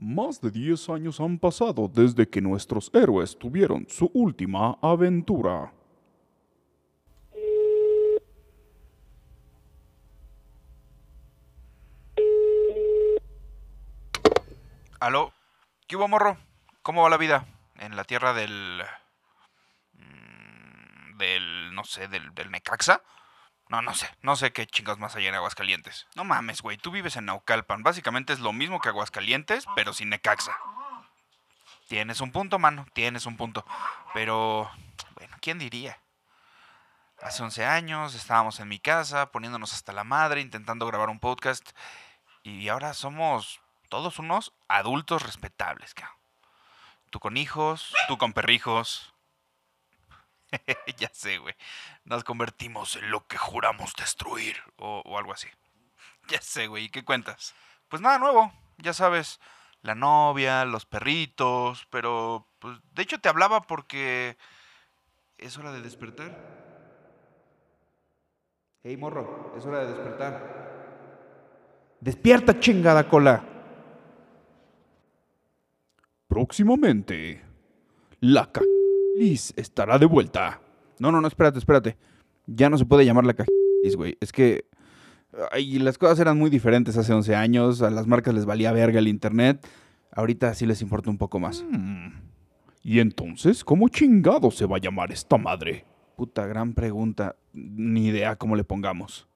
Más de 10 años han pasado desde que nuestros héroes tuvieron su última aventura. ¿Aló? ¿Qué hubo, morro? ¿Cómo va la vida? En la tierra del... mm, del... no sé, del, del Necaxa. No, no sé. No sé qué chingados más hay en Aguascalientes. No mames, güey. Tú vives en Naucalpan. Básicamente es lo mismo que Aguascalientes, pero sin Necaxa. Tienes un punto, mano. Tienes un punto. Pero... Bueno, ¿quién diría? Hace 11 años estábamos en mi casa poniéndonos hasta la madre, intentando grabar un podcast. Y ahora somos todos unos adultos respetables, cabrón. Tú con hijos, tú con perrijos. ya sé, güey. Nos convertimos en lo que juramos destruir. O, o algo así. Ya sé, güey. ¿Y qué cuentas? Pues nada nuevo. Ya sabes, la novia, los perritos. Pero, pues, de hecho te hablaba porque... Es hora de despertar. Hey, morro, es hora de despertar. Despierta, chingada cola. Próximamente, la Cajilis estará de vuelta. No, no, no, espérate, espérate. Ya no se puede llamar la cajilis, güey. Es que ay, las cosas eran muy diferentes hace 11 años. A las marcas les valía verga el internet. Ahorita sí les importa un poco más. Hmm. ¿Y entonces cómo chingado se va a llamar esta madre? Puta, gran pregunta. Ni idea cómo le pongamos.